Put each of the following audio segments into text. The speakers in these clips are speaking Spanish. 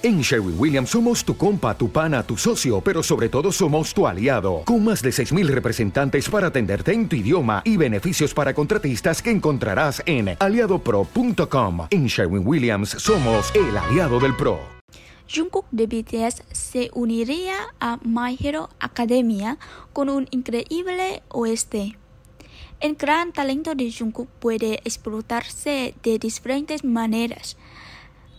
En Sherwin Williams somos tu compa, tu pana, tu socio, pero sobre todo somos tu aliado, con más de 6.000 representantes para atenderte en tu idioma y beneficios para contratistas que encontrarás en aliadopro.com. En Sherwin Williams somos el aliado del PRO. Jungkook de BTS se uniría a My Hero Academia con un increíble oeste. El gran talento de Jungkook puede explotarse de diferentes maneras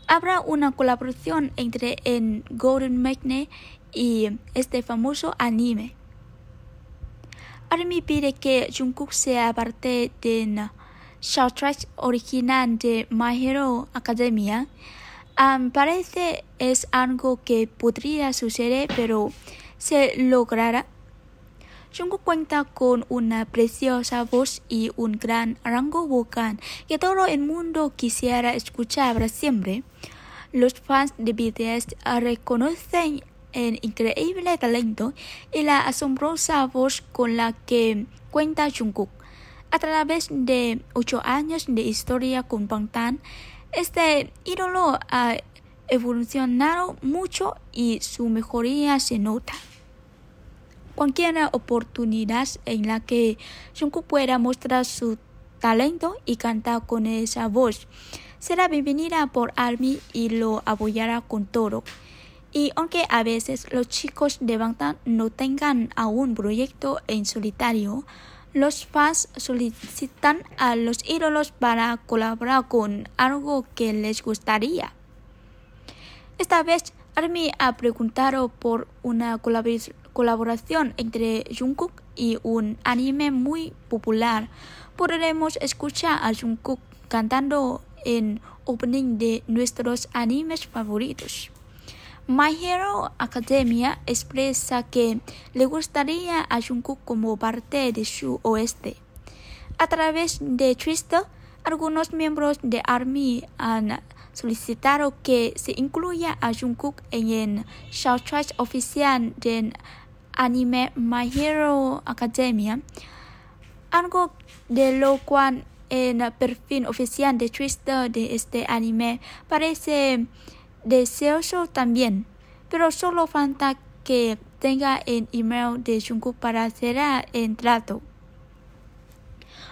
habrá una colaboración entre el Golden Magnet y este famoso anime. Army pide que Jungkook sea parte del soundtrack original de My Hero Academia. Um, parece es algo que podría suceder, pero se logrará. Jungkook cuenta con una preciosa voz y un gran rango vocal que todo el mundo quisiera escuchar para siempre. Los fans de BTS reconocen el increíble talento y la asombrosa voz con la que cuenta Jungkook. A través de ocho años de historia con Bangtan, este ídolo ha evolucionado mucho y su mejoría se nota cualquier oportunidad en la que Jungkook pueda mostrar su talento y cantar con esa voz será bienvenida por ARMY y lo apoyará con todo. Y aunque a veces los chicos de Bangtan no tengan aún proyecto en solitario, los fans solicitan a los ídolos para colaborar con algo que les gustaría. Esta vez ARMY ha preguntado por una colaboración colaboración entre Jungkook y un anime muy popular. Podremos escuchar a Jungkook cantando en opening de nuestros animes favoritos. My Hero Academia expresa que le gustaría a Jungkook como parte de su oeste. A través de Twitter, algunos miembros de ARMY han solicitado que se incluya a Jungkook en el soundtrack oficial del anime My Hero Academia, algo de lo cual en el perfil oficial de Twitter de este anime parece deseoso también, pero solo falta que tenga el email de Jungkook para hacer el trato.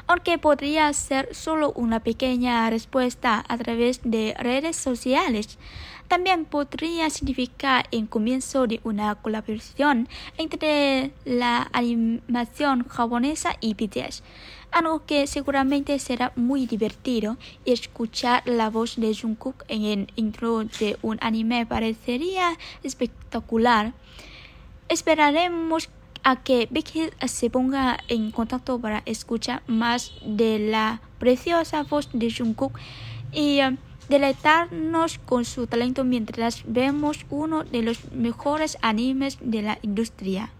Aunque podría ser solo una pequeña respuesta a través de redes sociales, también podría significar el comienzo de una colaboración entre la animación japonesa y BTS, algo que seguramente será muy divertido y escuchar la voz de Jungkook en el intro de un anime parecería espectacular. Esperaremos a que Big Hit se ponga en contacto para escuchar más de la preciosa voz de Jungkook y deleitarnos con su talento mientras vemos uno de los mejores animes de la industria.